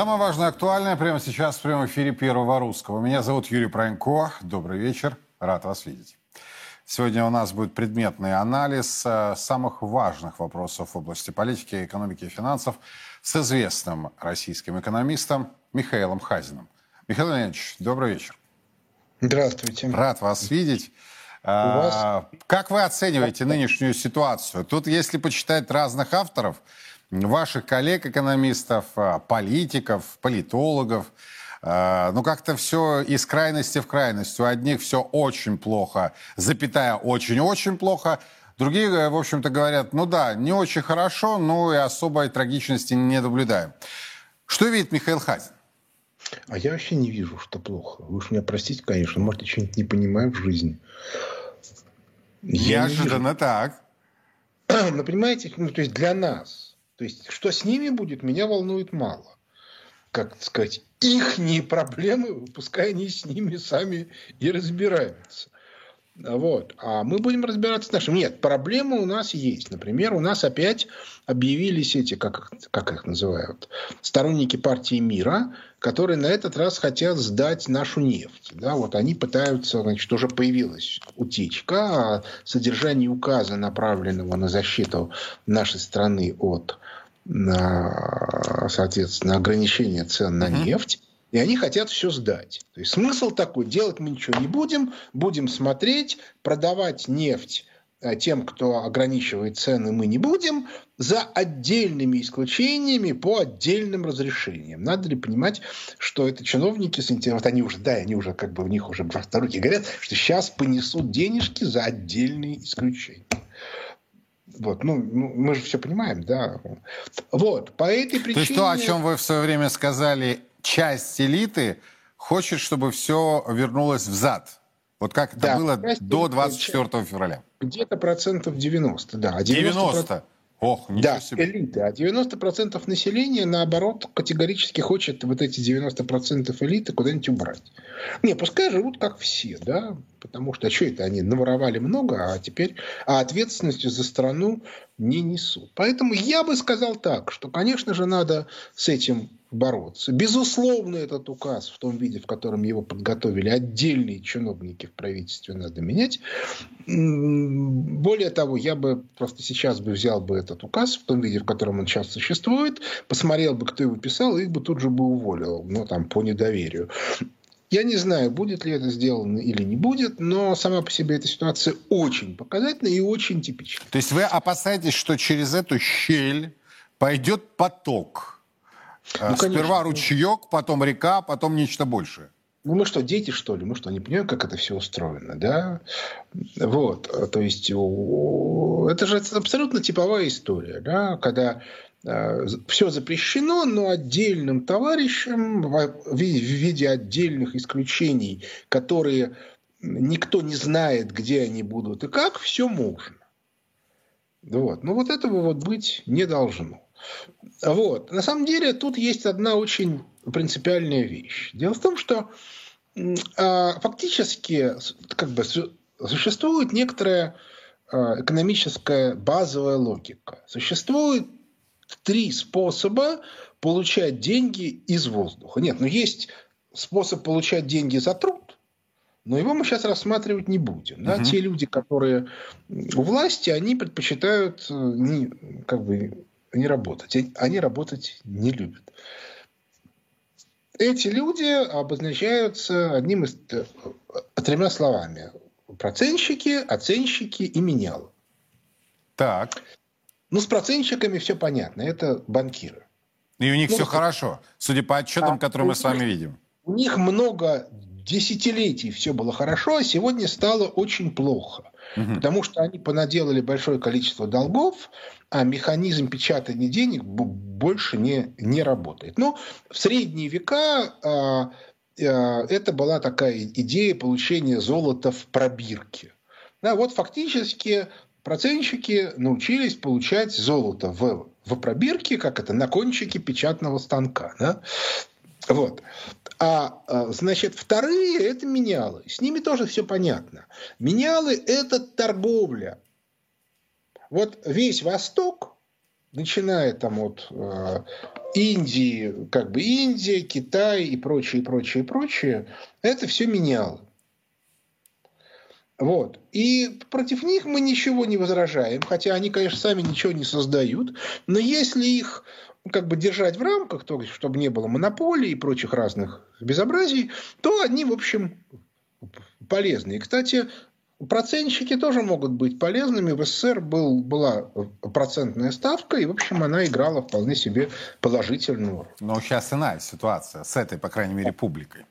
Самое важное, актуальное прямо сейчас в прямом эфире Первого Русского. Меня зовут Юрий Пронько. Добрый вечер. Рад вас видеть. Сегодня у нас будет предметный анализ э, самых важных вопросов в области политики, экономики и финансов с известным российским экономистом Михаилом Хазиным. Михаил Леонидович, добрый вечер. Здравствуйте. Рад вас видеть. вас? А, Как вы оцениваете нынешнюю ситуацию? Тут, если почитать разных авторов, ваших коллег-экономистов, а, политиков, политологов, а, ну как-то все из крайности в крайность. У одних все очень плохо, запятая очень-очень плохо. Другие, э, в общем-то, говорят, ну да, не очень хорошо, но и особой трагичности не наблюдаем. Что видит Михаил Хазин? А я вообще не вижу, что плохо. Вы уж меня простите, конечно, может, я что-нибудь не понимаю в жизни. Я. Неожиданно так. Но понимаете, ну, то есть для нас, то есть что с ними будет, меня волнует мало. Как сказать, их проблемы, пускай они с ними сами и разбираются. Вот. А мы будем разбираться с нашим. Нет, проблемы у нас есть. Например, у нас опять объявились эти, как, как их называют, сторонники партии мира, которые на этот раз хотят сдать нашу нефть. Да, вот они пытаются, значит, уже появилась утечка о содержании указа, направленного на защиту нашей страны от, соответственно, ограничения цен на нефть. И они хотят все сдать. То есть смысл такой, делать мы ничего не будем, будем смотреть, продавать нефть э, тем, кто ограничивает цены, мы не будем, за отдельными исключениями по отдельным разрешениям. Надо ли понимать, что это чиновники с интересом, вот они уже, да, они уже как бы у них уже руки говорят, что сейчас понесут денежки за отдельные исключения. Вот, ну, ну, мы же все понимаем, да. Вот, по этой причине... То есть то, о чем вы в свое время сказали, часть элиты хочет, чтобы все вернулось в зад. Вот как это да, было до 24 февраля. Где-то процентов 90, да. 90? 90? Ох, ничего да, себе. элиты. А 90% населения, наоборот, категорически хочет вот эти 90% элиты куда-нибудь убрать. Не, пускай живут как все, да, потому что, а что это, они наворовали много, а теперь а ответственности за страну не несут. Поэтому я бы сказал так, что, конечно же, надо с этим бороться. Безусловно, этот указ в том виде, в котором его подготовили отдельные чиновники в правительстве, надо менять. Более того, я бы просто сейчас бы взял бы этот указ в том виде, в котором он сейчас существует, посмотрел бы, кто его писал, и их бы тут же бы уволил, ну, там, по недоверию. Я не знаю, будет ли это сделано или не будет, но сама по себе эта ситуация очень показательная и очень типична. То есть вы опасаетесь, что через эту щель пойдет поток ну, Сперва ручеек, потом река, потом нечто большее. Ну, мы что, дети, что ли? Мы что, не понимаем, как это все устроено, да? Вот, то есть, это же абсолютно типовая история, да, когда э, все запрещено, но отдельным товарищам в виде отдельных исключений, которые никто не знает, где они будут и как, все можно. Вот. Но вот этого вот быть не должно. Вот. На самом деле тут есть одна очень принципиальная вещь. Дело в том, что э, фактически как бы, существует некоторая э, экономическая базовая логика. Существует три способа получать деньги из воздуха. Нет, но ну есть способ получать деньги за труд, но его мы сейчас рассматривать не будем. Да? Угу. Те люди, которые у власти, они предпочитают э, не, как бы, не работать. Они работать не любят. Эти люди обозначаются одним из э, тремя словами. Процентщики, оценщики и менялы. Так. Ну, с процентщиками все понятно. Это банкиры. И у них ну, все хорошо, судя по отчетам, а, которые мы с вами видим. У них много десятилетий все было хорошо, а сегодня стало очень плохо. Угу. Потому что они понаделали большое количество долгов, а механизм печатания денег больше не, не работает. Но в средние века а, а, это была такая идея получения золота в пробирке. Да, вот фактически процентщики научились получать золото в, в пробирке, как это, на кончике печатного станка. Да? Вот. А, а, значит, вторые – это менялы. С ними тоже все понятно. Менялы – это торговля. Вот весь Восток, начиная там от э, Индии, как бы Индия, Китай и прочее, прочее, прочее, это все меняло. Вот. И против них мы ничего не возражаем, хотя они, конечно, сами ничего не создают. Но если их как бы держать в рамках, то, чтобы не было монополии и прочих разных безобразий, то они, в общем, полезны. И, кстати, процентщики тоже могут быть полезными. В СССР был, была процентная ставка, и, в общем, она играла вполне себе положительную роль. Но сейчас иная ситуация с этой, по крайней мере, публикой.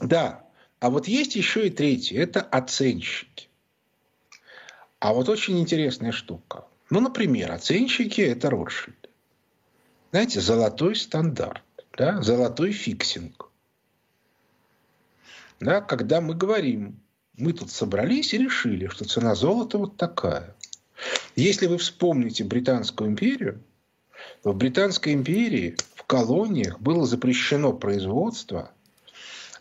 Да, а вот есть еще и третье. Это оценщики. А вот очень интересная штука. Ну, например, оценщики – это Ротшильд. Знаете, золотой стандарт, да? золотой фиксинг. Да? Когда мы говорим, мы тут собрались и решили, что цена золота вот такая. Если вы вспомните Британскую империю, в Британской империи в колониях было запрещено производство –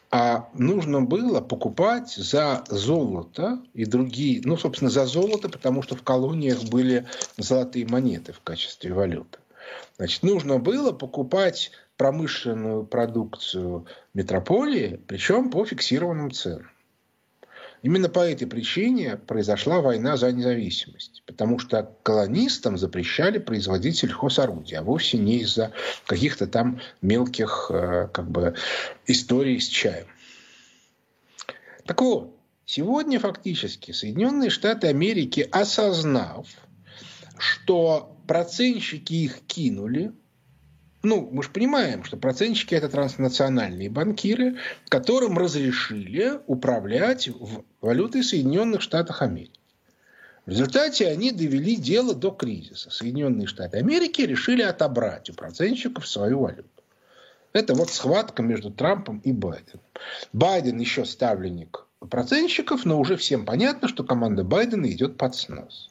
а нужно было покупать за золото и другие, ну, собственно, за золото, потому что в колониях были золотые монеты в качестве валюты. Значит, нужно было покупать промышленную продукцию метрополии, причем по фиксированным ценам. Именно по этой причине произошла война за независимость. Потому что колонистам запрещали производить сельхозорудия, а вовсе не из-за каких-то там мелких э, как бы, историй с чаем. Так вот, сегодня фактически Соединенные Штаты Америки, осознав, что процентщики их кинули – ну, мы же понимаем, что процентщики – это транснациональные банкиры, которым разрешили управлять валютой Соединенных Штатов Америки. В результате они довели дело до кризиса. Соединенные Штаты Америки решили отобрать у процентщиков свою валюту. Это вот схватка между Трампом и Байденом. Байден еще ставленник процентщиков, но уже всем понятно, что команда Байдена идет под снос.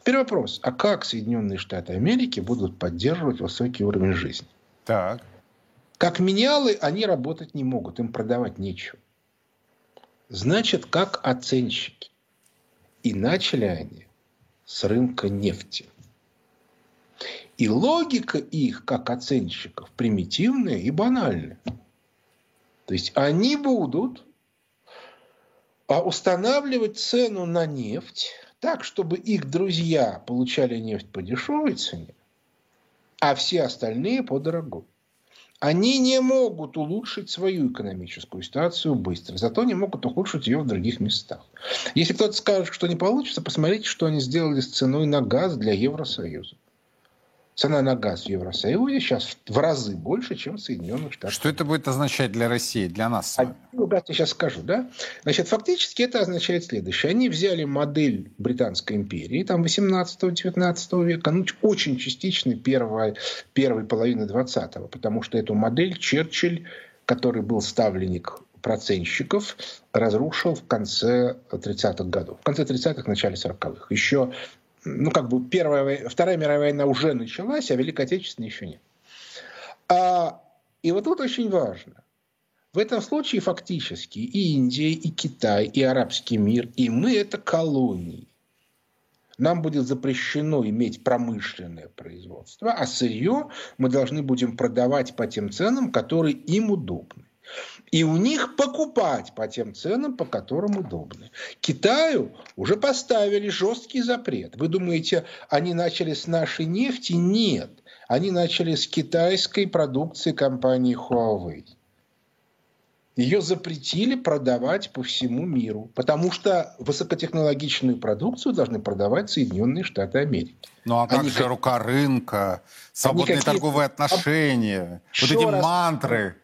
Теперь вопрос, а как Соединенные Штаты Америки будут поддерживать высокий уровень жизни? Так. Как менялы они работать не могут, им продавать нечего. Значит, как оценщики. И начали они с рынка нефти. И логика их, как оценщиков, примитивная и банальная. То есть они будут а, устанавливать цену на нефть так, чтобы их друзья получали нефть по дешевой цене, а все остальные по дорогой. Они не могут улучшить свою экономическую ситуацию быстро, зато не могут ухудшить ее в других местах. Если кто-то скажет, что не получится, посмотрите, что они сделали с ценой на газ для Евросоюза цена на газ в Евросоюзе сейчас в разы больше, чем в Соединенных Штатах. Что это будет означать для России, для нас? А, ну, я сейчас скажу, да. Значит, фактически это означает следующее. Они взяли модель Британской империи, там 18-19 века, ну, очень частичной первой, первой половины 20-го, потому что эту модель Черчилль, который был ставленник процентщиков разрушил в конце 30-х годов. В конце 30-х, начале 40-х. Еще ну, как бы первая, Вторая мировая война уже началась, а Великая Отечественная еще нет. А, и вот тут очень важно. В этом случае фактически и Индия, и Китай, и арабский мир, и мы – это колонии. Нам будет запрещено иметь промышленное производство, а сырье мы должны будем продавать по тем ценам, которые им удобны и у них покупать по тем ценам, по которым удобно. Китаю уже поставили жесткий запрет. Вы думаете, они начали с нашей нефти? Нет. Они начали с китайской продукции компании Huawei. Ее запретили продавать по всему миру, потому что высокотехнологичную продукцию должны продавать Соединенные Штаты Америки. Ну а как Они же рука рынка, свободные торговые отношения, Еще вот эти раз... мантры?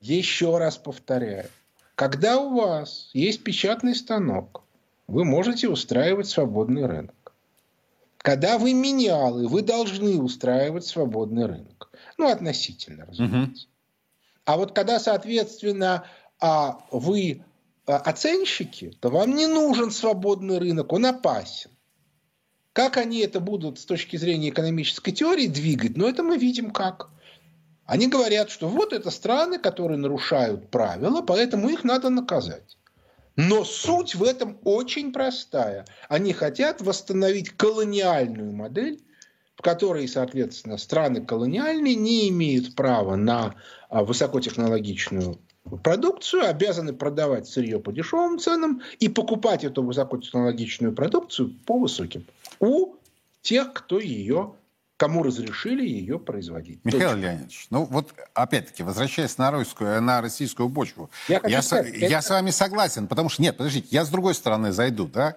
Еще раз повторяю. Когда у вас есть печатный станок, вы можете устраивать свободный рынок. Когда вы менялы, вы должны устраивать свободный рынок. Ну, относительно, разумеется. Угу. А вот когда, соответственно, а вы а, оценщики, то вам не нужен свободный рынок, он опасен. Как они это будут с точки зрения экономической теории двигать, но ну, это мы видим как. Они говорят, что вот это страны, которые нарушают правила, поэтому их надо наказать. Но суть в этом очень простая. Они хотят восстановить колониальную модель, в которой, соответственно, страны колониальные не имеют права на а, высокотехнологичную продукцию, обязаны продавать сырье по дешевым ценам и покупать эту высокотехнологичную продукцию по высоким у тех, кто ее кому разрешили ее производить. Михаил Точно. Леонидович, ну вот опять-таки, возвращаясь на, русскую, на российскую почву, я, я, сказать, с, это... я с вами согласен, потому что, нет, подождите, я с другой стороны зайду, да,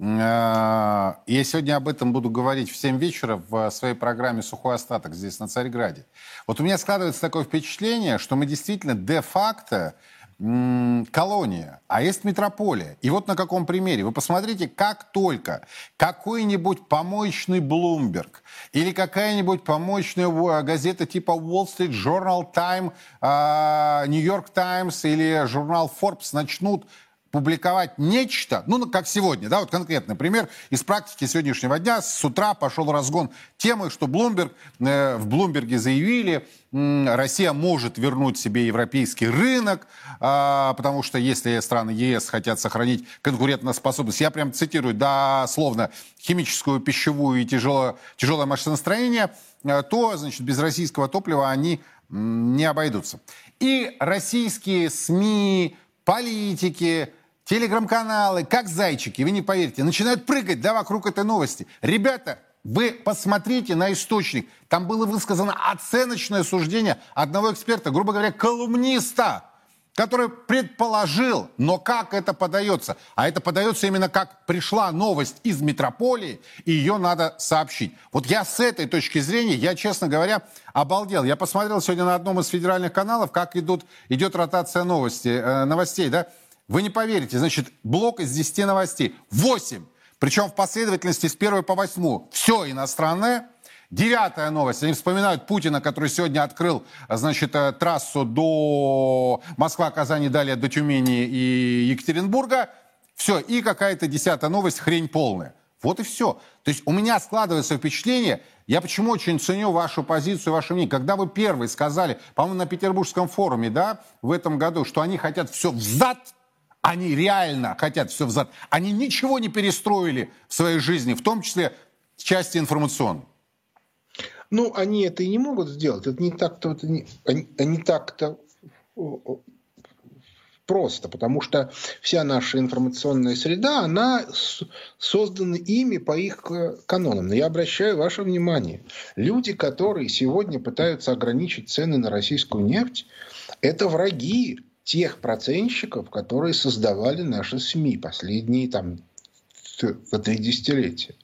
а, я сегодня об этом буду говорить в 7 вечера в своей программе «Сухой остаток» здесь, на Царьграде. Вот у меня складывается такое впечатление, что мы действительно де-факто колония, а есть метрополия. И вот на каком примере. Вы посмотрите, как только какой-нибудь помоечный Bloomberg или какая-нибудь помоечная э, газета типа Wall Street Journal, Time, а, New York Times или журнал Forbes начнут публиковать нечто, ну, как сегодня, да, вот конкретный пример из практики сегодняшнего дня. С утра пошел разгон темы, что Bloomberg, э, в Блумберге заявили, э, Россия может вернуть себе европейский рынок, э, потому что если страны ЕС хотят сохранить конкурентоспособность, я прям цитирую дословно, химическую, пищевую и тяжелое, тяжелое машиностроение, э, то, значит, без российского топлива они не обойдутся. И российские СМИ, политики, телеграм-каналы, как зайчики, вы не поверите, начинают прыгать, да, вокруг этой новости. Ребята, вы посмотрите на источник. Там было высказано оценочное суждение одного эксперта, грубо говоря, колумниста, который предположил, но как это подается? А это подается именно как пришла новость из метрополии, и ее надо сообщить. Вот я с этой точки зрения, я, честно говоря, обалдел. Я посмотрел сегодня на одном из федеральных каналов, как идут, идет ротация новости, э, новостей, да? Вы не поверите, значит, блок из 10 новостей. 8. Причем в последовательности с первой по восьмую. Все иностранное. Девятая новость. Они вспоминают Путина, который сегодня открыл, значит, э, трассу до Москва, Казани, далее до Тюмени и Екатеринбурга. Все. И какая-то десятая новость, хрень полная. Вот и все. То есть у меня складывается впечатление, я почему очень ценю вашу позицию, ваше мнение. Когда вы первые сказали, по-моему, на Петербургском форуме, да, в этом году, что они хотят все взад, они реально хотят все взад. Они ничего не перестроили в своей жизни, в том числе части информационной. Ну, они это и не могут сделать. Это не так-то, это не, они, они так-то просто, потому что вся наша информационная среда, она создана ими по их э, канонам. Но я обращаю ваше внимание, люди, которые сегодня пытаются ограничить цены на российскую нефть, это враги тех процентщиков, которые создавали наши СМИ последние там три десятилетия.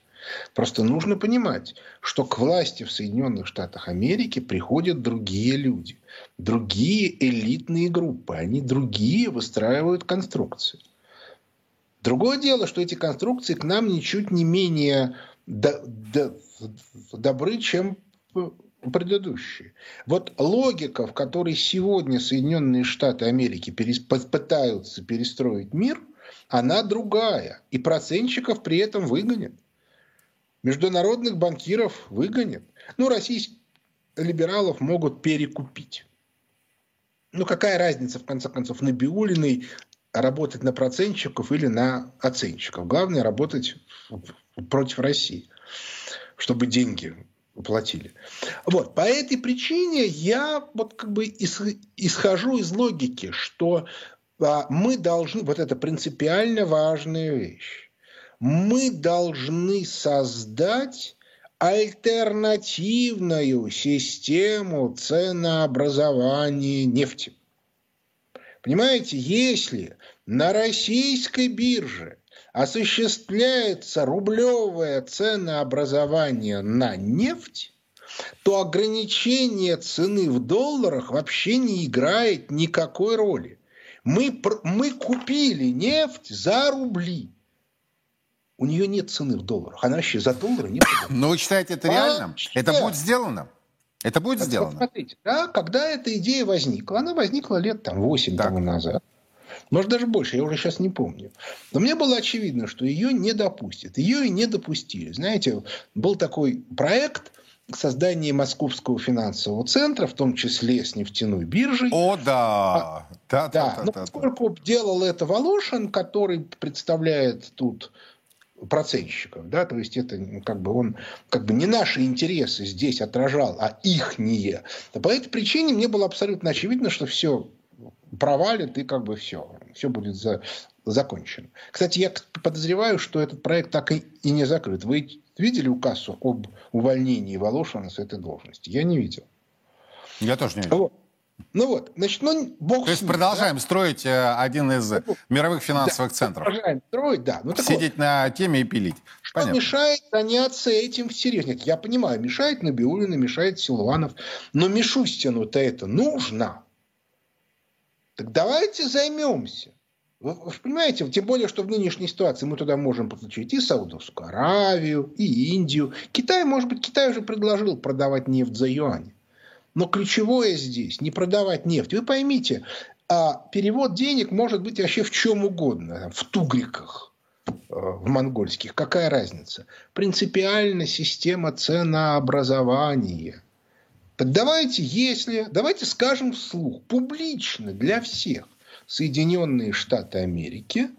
Просто нужно понимать, что к власти в Соединенных Штатах Америки приходят другие люди, другие элитные группы, они другие выстраивают конструкции. Другое дело, что эти конструкции к нам ничуть не менее добры, чем предыдущие. Вот логика, в которой сегодня Соединенные Штаты Америки пытаются перестроить мир, она другая. И процентщиков при этом выгонят. Международных банкиров выгонят. Ну, российских либералов могут перекупить. Ну, какая разница, в конце концов, на Биулиной работать на процентщиков или на оценщиков. Главное работать против России, чтобы деньги платили. Вот. По этой причине я вот как бы исхожу из логики, что а, мы должны, вот это принципиально важная вещь, мы должны создать альтернативную систему ценообразования нефти. Понимаете, если на российской бирже осуществляется рублевое ценообразование на нефть, то ограничение цены в долларах вообще не играет никакой роли. Мы, мы купили нефть за рубли. У нее нет цены в долларах. Она вообще за доллары не продает. Но вы считаете это реально? Это будет сделано? Это будет сделано? Смотрите, да, когда эта идея возникла, она возникла лет там 8 тому назад. Может, даже больше, я уже сейчас не помню. Но мне было очевидно, что ее не допустят. Ее и не допустили. Знаете, был такой проект создания Московского финансового центра, в том числе с нефтяной биржей. О, да! А, да, да, да, да. Но поскольку да. делал это Волошин, который представляет тут процентщиков, да, то есть это как бы он как бы не наши интересы здесь отражал, а их не. По этой причине мне было абсолютно очевидно, что все провалит и как бы все, все будет за, закончено. Кстати, я подозреваю, что этот проект так и, и не закрыт. Вы видели указ об увольнении Волошина с этой должности? Я не видел. Я тоже не видел. Вот. Ну вот, значит, ну, бог То есть ним, продолжаем да? строить э, один из ну, мировых финансовых да, центров. Продолжаем строить, да. Ну, Сидеть вот. на теме и пилить. Что Понятно. мешает заняться этим всерьез? Нет, я понимаю, мешает Набиулина, мешает Силуанов, но Мишустину-то это нужно. Так давайте займемся. Вы, вы понимаете, тем более, что в нынешней ситуации мы туда можем подключить и Саудовскую Аравию, и Индию. Китай, может быть, Китай уже предложил продавать нефть за юань. Но ключевое здесь не продавать нефть. Вы поймите, а перевод денег может быть вообще в чем угодно. В тугриках, э, в монгольских. Какая разница? Принципиально система ценообразования. Давайте, если, давайте скажем вслух, публично, для всех. Соединенные Штаты Америки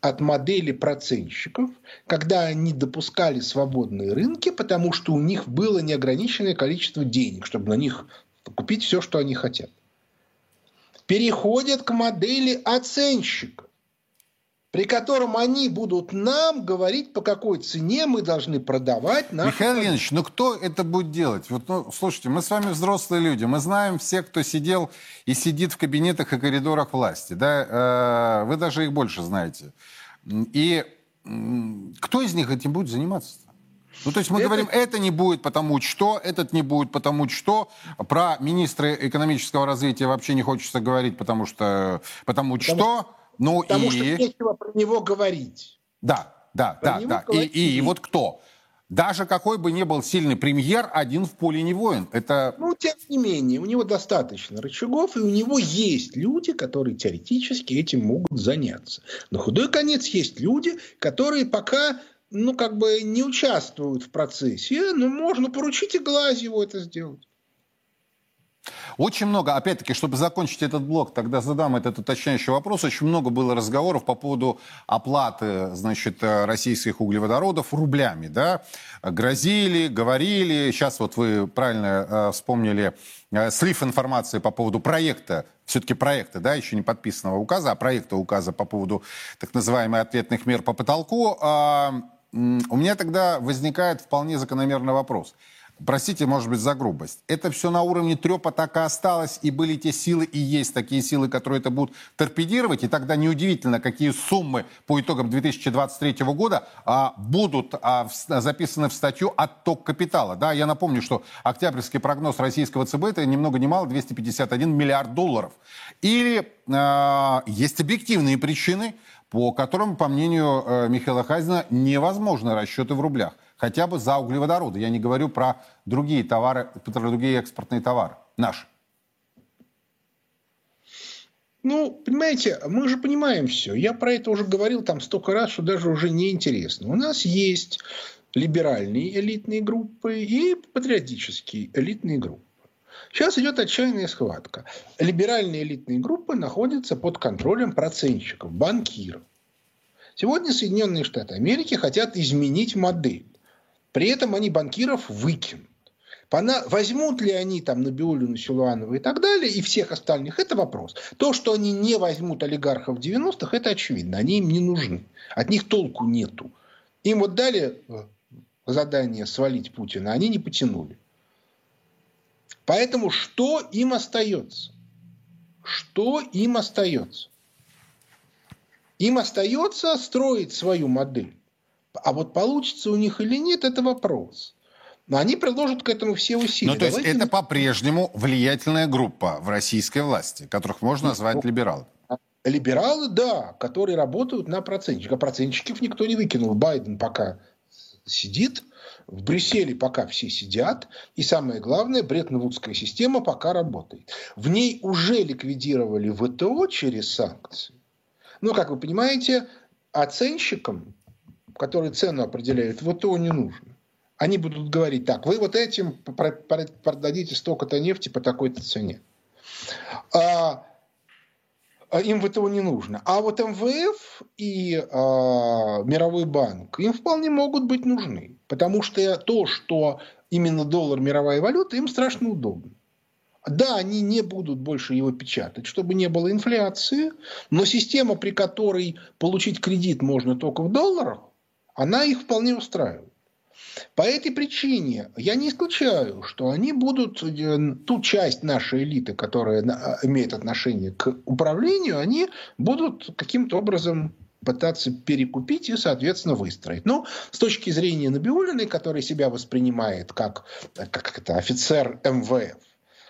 от модели процентщиков, когда они допускали свободные рынки, потому что у них было неограниченное количество денег, чтобы на них купить все, что они хотят. Переходят к модели оценщика, при котором они будут нам говорить, по какой цене мы должны продавать наш... Михаил Ильич, ну кто это будет делать? Вот, ну, слушайте, мы с вами взрослые люди, мы знаем всех, кто сидел и сидит в кабинетах и коридорах власти. Да? Э, вы даже их больше знаете. И кто из них этим будет заниматься? Ну, то есть мы это... говорим, это не будет потому что, этот не будет потому что. Про министра экономического развития вообще не хочется говорить, потому что, потому, потому что. Ну потому и... что нечего про него говорить. Да, да, про да, да. И, и, и вот кто? Даже какой бы ни был сильный премьер, один в поле не воин. Это... Ну, тем не менее, у него достаточно рычагов, и у него есть люди, которые теоретически этим могут заняться. На худой конец есть люди, которые пока ну, как бы не участвуют в процессе, но можно поручить и Глазьеву это сделать. Очень много, опять-таки, чтобы закончить этот блок, тогда задам этот уточняющий вопрос. Очень много было разговоров по поводу оплаты, значит, российских углеводородов рублями, да? Грозили, говорили. Сейчас вот вы правильно э, вспомнили э, слив информации по поводу проекта, все-таки проекта, да, еще не подписанного указа, а проекта указа по поводу так называемых ответных мер по потолку. Э, у меня тогда возникает вполне закономерный вопрос. Простите, может быть, за грубость. Это все на уровне трепа так и осталось, и были те силы, и есть такие силы, которые это будут торпедировать, и тогда неудивительно, какие суммы по итогам 2023 года а, будут а, в, записаны в статью «Отток капитала». Да, я напомню, что октябрьский прогноз российского ЦБ это ни много ни мало 251 миллиард долларов. Или а, есть объективные причины, по которым, по мнению э, Михаила Хазина, невозможны расчеты в рублях. Хотя бы за углеводороды. Я не говорю про другие товары, про другие экспортные товары. Наши. Ну, понимаете, мы же понимаем все. Я про это уже говорил там столько раз, что даже уже не интересно. У нас есть либеральные элитные группы и патриотические элитные группы. Сейчас идет отчаянная схватка. Либеральные элитные группы находятся под контролем процентщиков, банкиров. Сегодня Соединенные Штаты Америки хотят изменить модель. При этом они банкиров выкинут. Возьмут ли они там Набиулину, Силуанова и так далее, и всех остальных, это вопрос. То, что они не возьмут олигархов 90-х, это очевидно. Они им не нужны. От них толку нету. Им вот дали э, задание свалить Путина, они не потянули. Поэтому что им остается? Что им остается? Им остается строить свою модель. А вот получится у них или нет, это вопрос. Но они приложат к этому все усилия. Ну, то есть Давайте это по-прежнему влиятельная группа в российской власти, которых можно назвать ну, либералами. Либералы, да, которые работают на процентчиков. А процентчиков никто не выкинул. Байден пока сидит, в Брюсселе пока все сидят, и самое главное, Бреттон-Вудская система пока работает. В ней уже ликвидировали ВТО через санкции. Но, как вы понимаете, оценщикам, которые цену определяют, ВТО не нужно. Они будут говорить так, вы вот этим продадите столько-то нефти по такой-то цене. А а, им этого не нужно. А вот МВФ и э, Мировой банк им вполне могут быть нужны. Потому что то, что именно доллар мировая валюта, им страшно удобно. Да, они не будут больше его печатать, чтобы не было инфляции, но система, при которой получить кредит можно только в долларах, она их вполне устраивает. По этой причине я не исключаю, что они будут, э, ту часть нашей элиты, которая имеет отношение к управлению, они будут каким-то образом пытаться перекупить и, соответственно, выстроить. Но с точки зрения Набиулиной, который себя воспринимает как, как это, офицер МВФ,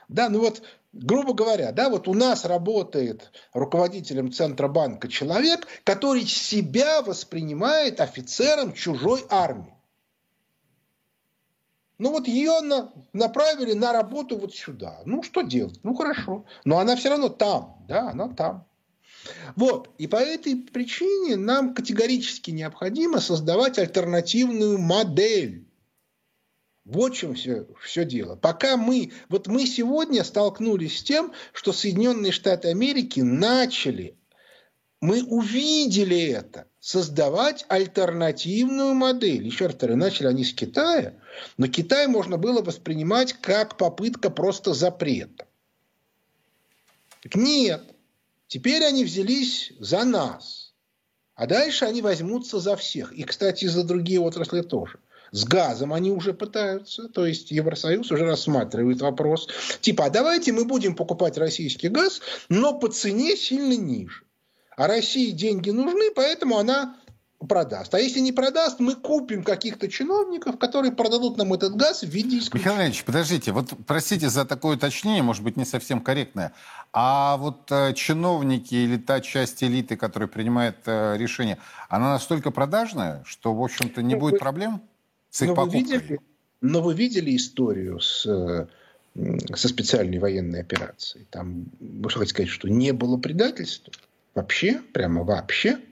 да, ну вот, грубо говоря, да, вот у нас работает руководителем Центробанка человек, который себя воспринимает офицером чужой армии. Ну вот ее на, направили на работу вот сюда. Ну что делать? Ну хорошо. Но она все равно там. Да, она там. Вот. И по этой причине нам категорически необходимо создавать альтернативную модель. Вот в чем все, все дело. Пока мы, вот мы сегодня столкнулись с тем, что Соединенные Штаты Америки начали, мы увидели это, создавать альтернативную модель. Еще раз повторю, начали они с Китая, но Китай можно было воспринимать как попытка просто запрета. Так нет, теперь они взялись за нас, а дальше они возьмутся за всех. И, кстати, за другие отрасли тоже. С газом они уже пытаются, то есть Евросоюз уже рассматривает вопрос. Типа, а давайте мы будем покупать российский газ, но по цене сильно ниже. А России деньги нужны, поэтому она продаст. А если не продаст, мы купим каких-то чиновников, которые продадут нам этот газ в виде исключения. Михаил Ильич, подождите, вот простите за такое уточнение, может быть, не совсем корректное. А вот э, чиновники или та часть элиты, которая принимает э, решение, она настолько продажная, что, в общем-то, не ну, будет вы, проблем с их но покупкой? Вы видели, но вы видели историю с, со специальной военной операцией? Там, вы хотите сказать, что не было предательства? Вообще, прямо вообще –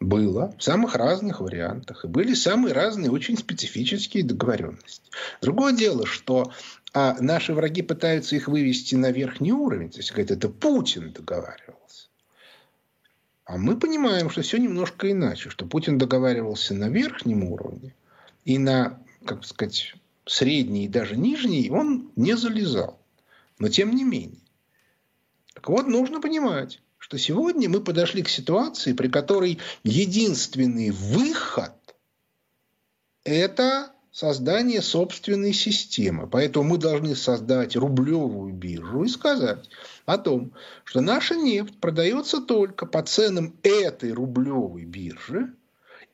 было в самых разных вариантах. И были самые разные, очень специфические договоренности. Другое дело, что а наши враги пытаются их вывести на верхний уровень. То есть, говорят, это Путин договаривался. А мы понимаем, что все немножко иначе. Что Путин договаривался на верхнем уровне. И на, как сказать, средний и даже нижний он не залезал. Но тем не менее. Так вот, нужно понимать, что сегодня мы подошли к ситуации, при которой единственный выход – это создание собственной системы. Поэтому мы должны создать рублевую биржу и сказать о том, что наша нефть продается только по ценам этой рублевой биржи.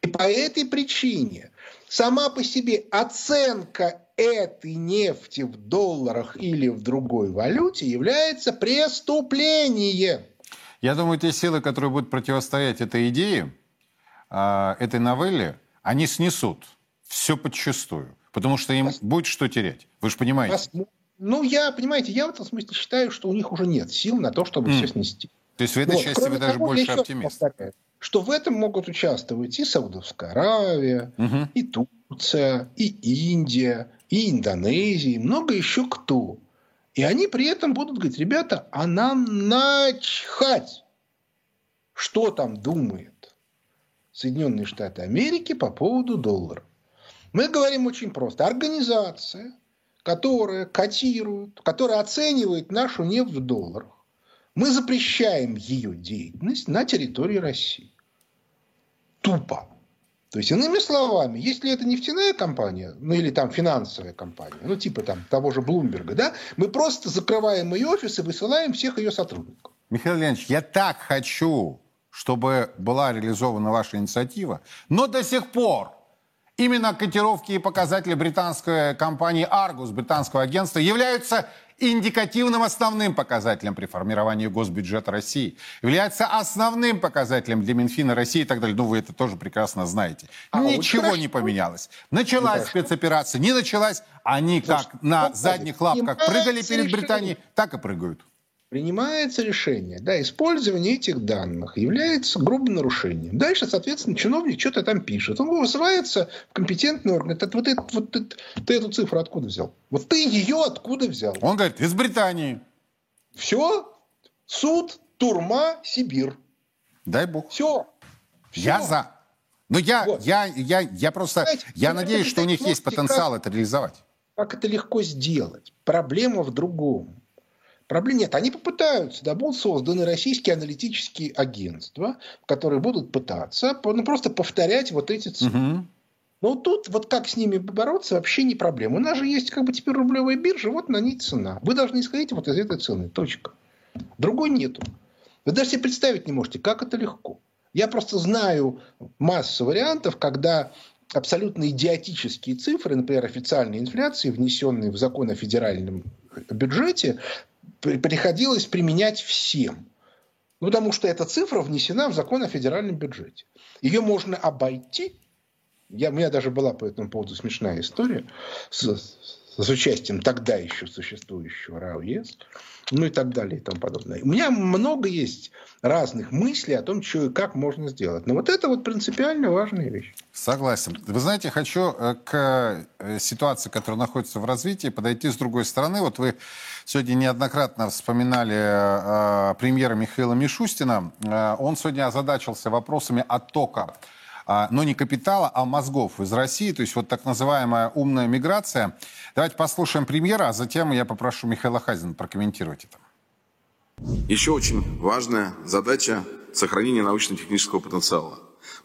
И по этой причине сама по себе оценка этой нефти в долларах или в другой валюте является преступлением. Я думаю, те силы, которые будут противостоять этой идее, а, этой новелле, они снесут все подчастую. Потому что им будет что терять. Вы же понимаете. Ну, я, понимаете, я в этом смысле считаю, что у них уже нет сил на то, чтобы mm. все снести. То есть в этой вот. части Кроме вы даже того, больше оптимист. Повторяю, что в этом могут участвовать и Саудовская Аравия, угу. и Турция, и Индия, и Индонезия, и много еще кто. И они при этом будут говорить, ребята, а нам начхать, что там думает Соединенные Штаты Америки по поводу доллара. Мы говорим очень просто. Организация, которая котирует, которая оценивает нашу нефть в долларах, мы запрещаем ее деятельность на территории России. Тупо. То есть, иными словами, если это нефтяная компания, ну или там финансовая компания, ну типа там того же Блумберга, да, мы просто закрываем ее офис и высылаем всех ее сотрудников. Михаил Леонидович, я так хочу, чтобы была реализована ваша инициатива, но до сих пор именно котировки и показатели британской компании Argus, британского агентства, являются индикативным основным показателем при формировании госбюджета России, является основным показателем для Минфина России и так далее. Ну, вы это тоже прекрасно знаете. А, Ничего вот не поменялось. Началась ну, спецоперация, не началась. Они как на задних лапках прыгали перед Британией, так и прыгают принимается решение, да, использование этих данных является грубым нарушением. Дальше, соответственно, чиновник что-то там пишет. Он вызывается в компетентный орган. Это, вот, это, вот это, ты эту цифру откуда взял? Вот ты ее откуда взял? Он говорит, из Британии. Все, суд, турма, Сибирь. Дай бог. Все. Я за. Но я, вот. я, я, я просто, Знаете, я надеюсь, что у них есть потенциал как, это реализовать. Как это легко сделать? Проблема в другом. Проблем нет. Они попытаются. Да, будут созданы российские аналитические агентства, которые будут пытаться ну, просто повторять вот эти цифры. Угу. Но тут вот как с ними бороться вообще не проблема. У нас же есть как бы теперь рублевая биржа, вот на ней цена. Вы должны исходить вот из этой цены. Точка. Другой нету. Вы даже себе представить не можете, как это легко. Я просто знаю массу вариантов, когда абсолютно идиотические цифры, например, официальной инфляции, внесенные в закон о федеральном бюджете, приходилось применять всем. Ну, потому что эта цифра внесена в закон о федеральном бюджете. Ее можно обойти. Я, у меня даже была по этому поводу смешная история с, с участием тогда еще существующего РАО ЕС ну и так далее и тому подобное. У меня много есть разных мыслей о том, что и как можно сделать. Но вот это вот принципиально важная вещь. Согласен. Вы знаете, хочу э, к э, ситуации, которая находится в развитии, подойти с другой стороны. Вот вы сегодня неоднократно вспоминали э, премьера Михаила Мишустина. Он сегодня озадачился вопросами оттока но не капитала, а мозгов из России, то есть вот так называемая умная миграция. Давайте послушаем премьера, а затем я попрошу Михаила Хазина прокомментировать это. Еще очень важная задача – сохранение научно-технического потенциала.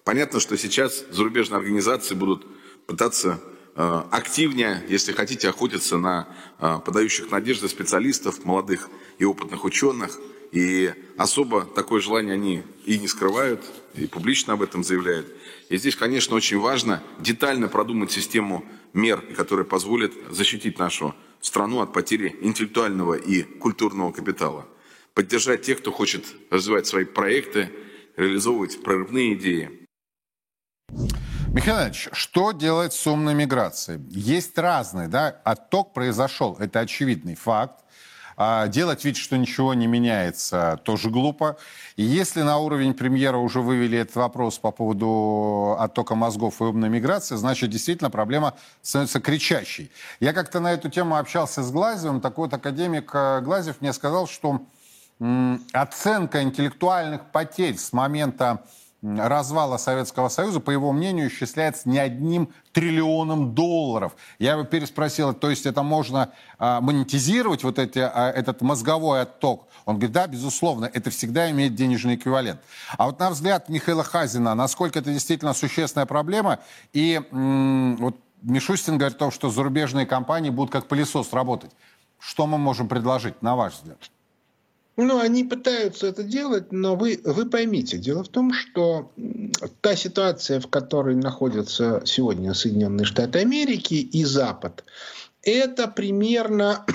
Понятно, что сейчас зарубежные организации будут пытаться э, активнее, если хотите, охотиться на э, подающих надежды специалистов, молодых и опытных ученых. И особо такое желание они и не скрывают, и публично об этом заявляют. И здесь, конечно, очень важно детально продумать систему мер, которые позволят защитить нашу страну от потери интеллектуального и культурного капитала. Поддержать тех, кто хочет развивать свои проекты, реализовывать прорывные идеи. Михаил Ильич, что делать с умной миграцией? Есть разные, да, отток произошел, это очевидный факт. А делать вид, что ничего не меняется, тоже глупо. И если на уровень премьера уже вывели этот вопрос по поводу оттока мозгов и умной миграции, значит, действительно проблема становится кричащей. Я как-то на эту тему общался с Глазевым. Такой вот академик э, Глазев мне сказал, что оценка интеллектуальных потерь с момента развала Советского Союза, по его мнению, исчисляется не одним триллионом долларов. Я его переспросил, то есть это можно а, монетизировать, вот эти, а, этот мозговой отток? Он говорит, да, безусловно, это всегда имеет денежный эквивалент. А вот на взгляд Михаила Хазина, насколько это действительно существенная проблема, и м- вот Мишустин говорит о том, что зарубежные компании будут как пылесос работать. Что мы можем предложить, на ваш взгляд? Ну, они пытаются это делать, но вы, вы поймите, дело в том, что та ситуация, в которой находятся сегодня Соединенные Штаты Америки и Запад, это примерно,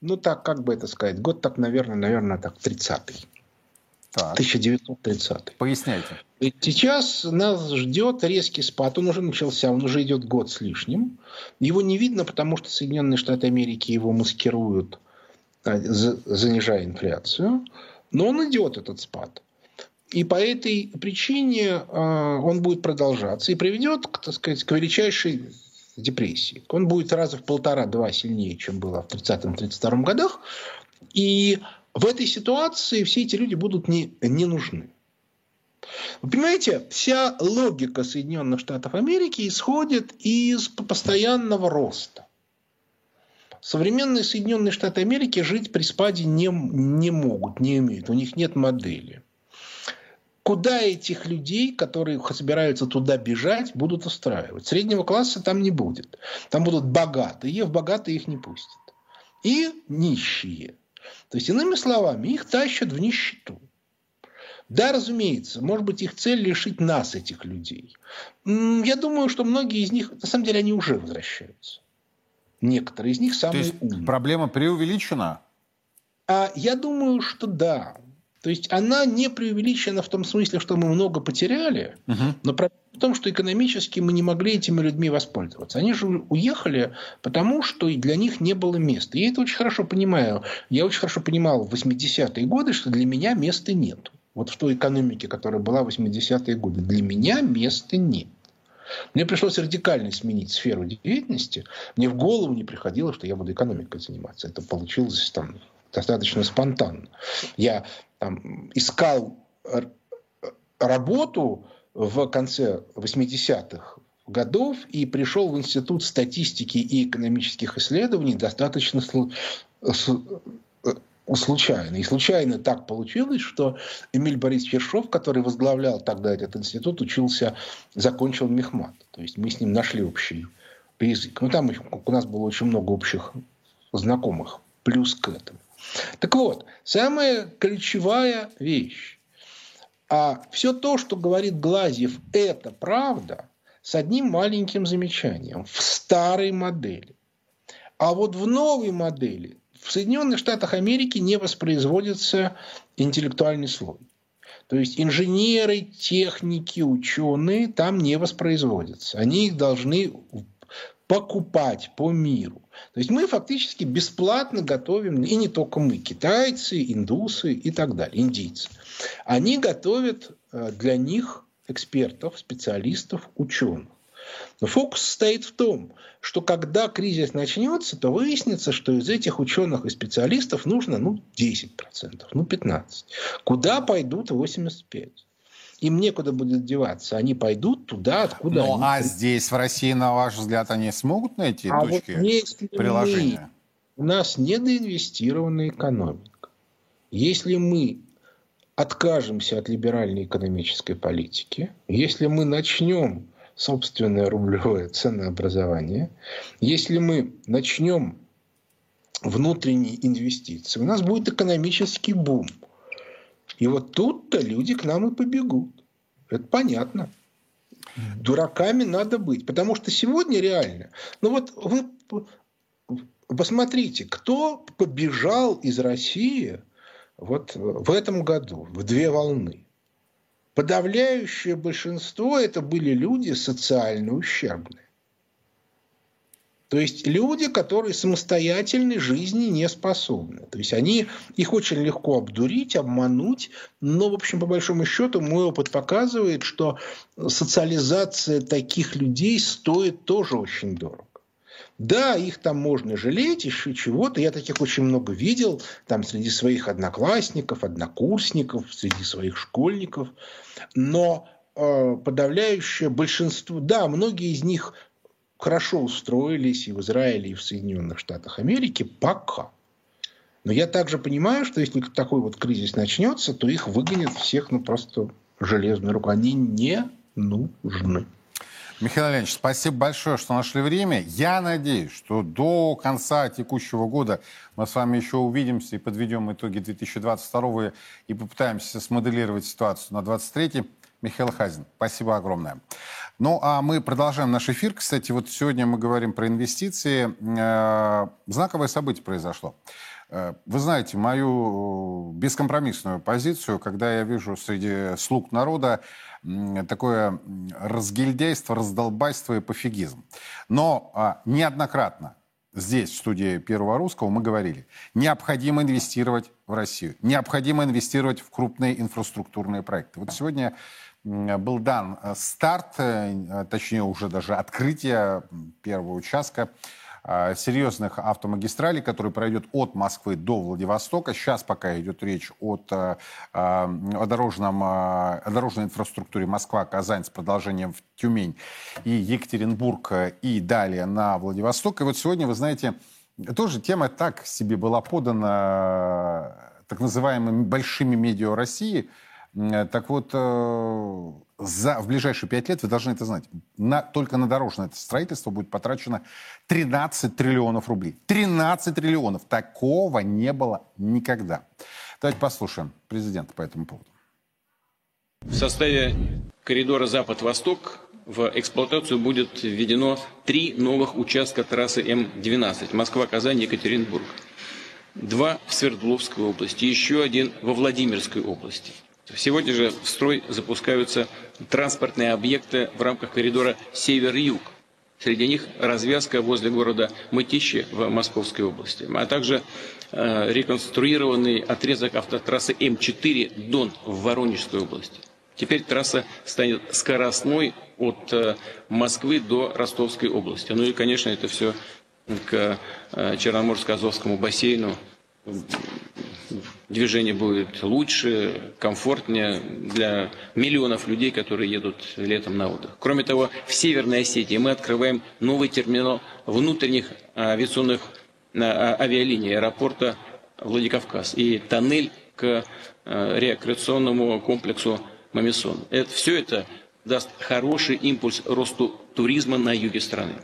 ну так, как бы это сказать, год так, наверное, наверное, так, 30-й. Так. 1930. Поясняйте. И сейчас нас ждет резкий спад. Он уже начался, он уже идет год с лишним. Его не видно, потому что Соединенные Штаты Америки его маскируют занижая инфляцию, но он идет, этот спад. И по этой причине а, он будет продолжаться и приведет, так сказать, к величайшей депрессии. Он будет раза в полтора-два сильнее, чем было в 30-32 годах. И в этой ситуации все эти люди будут не, не нужны. Вы понимаете, вся логика Соединенных Штатов Америки исходит из постоянного роста. Современные Соединенные Штаты Америки жить при спаде не, не могут, не имеют. У них нет модели. Куда этих людей, которые собираются туда бежать, будут устраивать? Среднего класса там не будет. Там будут богатые, в богатые их не пустят. И нищие. То есть, иными словами, их тащат в нищету. Да, разумеется, может быть, их цель лишить нас, этих людей. Я думаю, что многие из них, на самом деле, они уже возвращаются. Некоторые из них самые То есть умные. Проблема преувеличена? А я думаю, что да. То есть она не преувеличена в том смысле, что мы много потеряли, угу. но проблема в том, что экономически мы не могли этими людьми воспользоваться. Они же уехали, потому что для них не было места. Я это очень хорошо понимаю. Я очень хорошо понимал в 80-е годы, что для меня места нет. Вот в той экономике, которая была в 80-е годы. Для меня места нет. Мне пришлось радикально сменить сферу деятельности. Мне в голову не приходило, что я буду экономикой заниматься. Это получилось там достаточно спонтанно. Я там, искал работу в конце 80-х годов и пришел в Институт статистики и экономических исследований достаточно случайно. И случайно так получилось, что Эмиль Борисович Ершов, который возглавлял тогда этот институт, учился, закончил Мехмат. То есть мы с ним нашли общий язык. Ну, там у нас было очень много общих знакомых. Плюс к этому. Так вот, самая ключевая вещь. А все то, что говорит Глазьев, это правда, с одним маленьким замечанием. В старой модели. А вот в новой модели в Соединенных Штатах Америки не воспроизводится интеллектуальный слой. То есть инженеры, техники, ученые там не воспроизводятся. Они их должны покупать по миру. То есть мы фактически бесплатно готовим, и не только мы, китайцы, индусы и так далее, индийцы. Они готовят э, для них экспертов, специалистов, ученых. Но фокус состоит в том, что когда кризис начнется, то выяснится, что из этих ученых и специалистов нужно ну, 10%, ну 15%. Куда пойдут 85%? Им некуда будет деваться. Они пойдут туда, откуда Ну, они... а здесь, в России, на ваш взгляд, они смогут найти а точки вот если приложения? Мы, у нас недоинвестированная экономика. Если мы откажемся от либеральной экономической политики, если мы начнем собственное рублевое ценообразование, если мы начнем внутренние инвестиции, у нас будет экономический бум. И вот тут-то люди к нам и побегут. Это понятно. Дураками надо быть. Потому что сегодня реально... Ну вот вы посмотрите, кто побежал из России вот в этом году, в две волны подавляющее большинство это были люди социально ущербные. То есть люди, которые самостоятельной жизни не способны. То есть они, их очень легко обдурить, обмануть, но, в общем, по большому счету, мой опыт показывает, что социализация таких людей стоит тоже очень дорого. Да, их там можно жалеть, еще чего-то. Я таких очень много видел там среди своих одноклассников, однокурсников, среди своих школьников. Но э, подавляющее большинство, да, многие из них хорошо устроились и в Израиле, и в Соединенных Штатах Америки пока. Но я также понимаю, что если такой вот кризис начнется, то их выгонят всех, ну, просто железной рукой. Они не нужны. Михаил Леонидович, спасибо большое, что нашли время. Я надеюсь, что до конца текущего года мы с вами еще увидимся и подведем итоги 2022 и попытаемся смоделировать ситуацию на 2023. Михаил Хазин, спасибо огромное. Ну, а мы продолжаем наш эфир. Кстати, вот сегодня мы говорим про инвестиции. Э, знаковое событие произошло. Э, вы знаете мою бескомпромиссную позицию, когда я вижу среди слуг народа такое разгильдяйство, раздолбайство и пофигизм. Но а, неоднократно здесь, в студии Первого Русского, мы говорили, необходимо инвестировать в Россию, необходимо инвестировать в крупные инфраструктурные проекты. Вот сегодня был дан э, старт, э, точнее уже даже открытие первого участка серьезных автомагистралей, который пройдет от Москвы до Владивостока. Сейчас пока идет речь от, э, э, о, дорожном, о дорожной инфраструктуре Москва-Казань с продолжением в Тюмень и Екатеринбург и далее на Владивосток. И вот сегодня, вы знаете, тоже тема так себе была подана так называемыми большими медиа России. Так вот, за, в ближайшие пять лет, вы должны это знать, на, только на дорожное строительство будет потрачено 13 триллионов рублей. 13 триллионов. Такого не было никогда. Давайте послушаем президента по этому поводу. В составе коридора Запад-Восток в эксплуатацию будет введено три новых участка трассы М-12 Москва-Казань, Екатеринбург. Два в Свердловской области, еще один во Владимирской области – Сегодня же в строй запускаются транспортные объекты в рамках коридора Север-Юг. Среди них развязка возле города Мытищи в Московской области, а также э, реконструированный отрезок автотрассы М4 Дон в Воронежской области. Теперь трасса станет скоростной от э, Москвы до Ростовской области. Ну и, конечно, это все к э, Черноморско-Азовскому бассейну движение будет лучше, комфортнее для миллионов людей, которые едут летом на отдых. Кроме того, в Северной Осетии мы открываем новый терминал внутренних авиационных авиалиний аэропорта Владикавказ и тоннель к рекреационному комплексу Мамисон. Это, все это даст хороший импульс росту туризма на юге страны.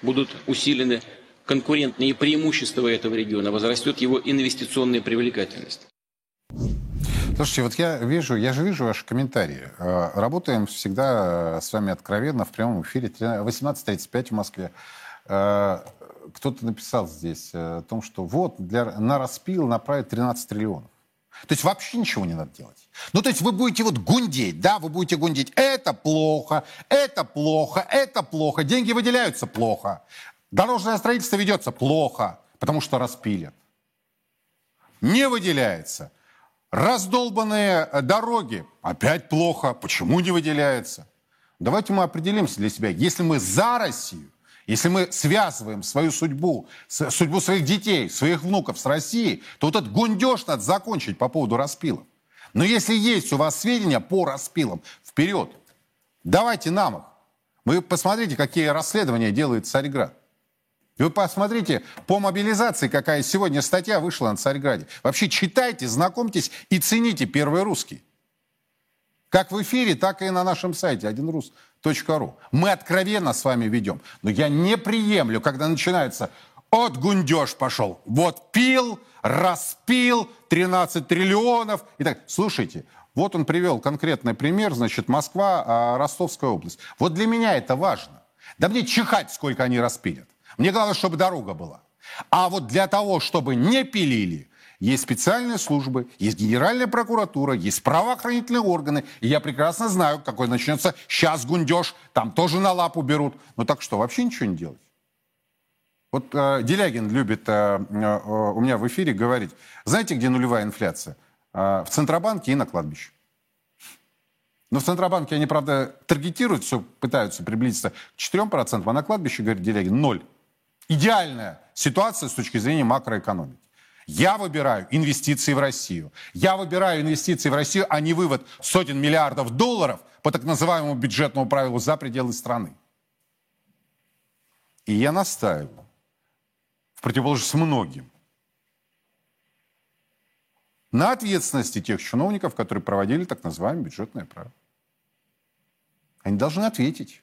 Будут усилены конкурентные преимущества этого региона, возрастет его инвестиционная привлекательность. Слушайте, вот я вижу, я же вижу ваши комментарии. Э, работаем всегда с вами откровенно в прямом эфире. 18.35 в Москве. Э, кто-то написал здесь о том, что вот для, на распил направить 13 триллионов. То есть вообще ничего не надо делать. Ну, то есть вы будете вот гундеть, да, вы будете гундеть. Это плохо, это плохо, это плохо. Деньги выделяются плохо. Дорожное строительство ведется плохо, потому что распилят. Не выделяется. Раздолбанные э, дороги опять плохо. Почему не выделяется? Давайте мы определимся для себя. Если мы за Россию, если мы связываем свою судьбу, судьбу своих детей, своих внуков с Россией, то вот этот гундеж надо закончить по поводу распилов. Но если есть у вас сведения по распилам, вперед. Давайте нам их. Вы посмотрите, какие расследования делает Царьград. Вы посмотрите по мобилизации, какая сегодня статья вышла на Царьграде. Вообще читайте, знакомьтесь и цените первый русский. Как в эфире, так и на нашем сайте одинрус.ру. Мы откровенно с вами ведем. Но я не приемлю, когда начинается от гундеж пошел. Вот пил, распил, 13 триллионов. И так. Слушайте, вот он привел конкретный пример, значит, Москва, а Ростовская область. Вот для меня это важно. Да мне чихать, сколько они распилят. Мне главное, чтобы дорога была. А вот для того, чтобы не пилили, есть специальные службы, есть Генеральная прокуратура, есть правоохранительные органы. И я прекрасно знаю, какой начнется сейчас гундеж, там тоже на лапу берут. Ну так что, вообще ничего не делать? Вот э, Делягин любит э, э, у меня в эфире говорить, знаете, где нулевая инфляция? Э, в Центробанке и на кладбище. Но в Центробанке они, правда, таргетируют, все пытаются приблизиться к 4%, а на кладбище, говорит Делягин, ноль идеальная ситуация с точки зрения макроэкономики. Я выбираю инвестиции в Россию. Я выбираю инвестиции в Россию, а не вывод сотен миллиардов долларов по так называемому бюджетному правилу за пределы страны. И я настаиваю, в противоположность многим, на ответственности тех чиновников, которые проводили так называемое бюджетное правило. Они должны ответить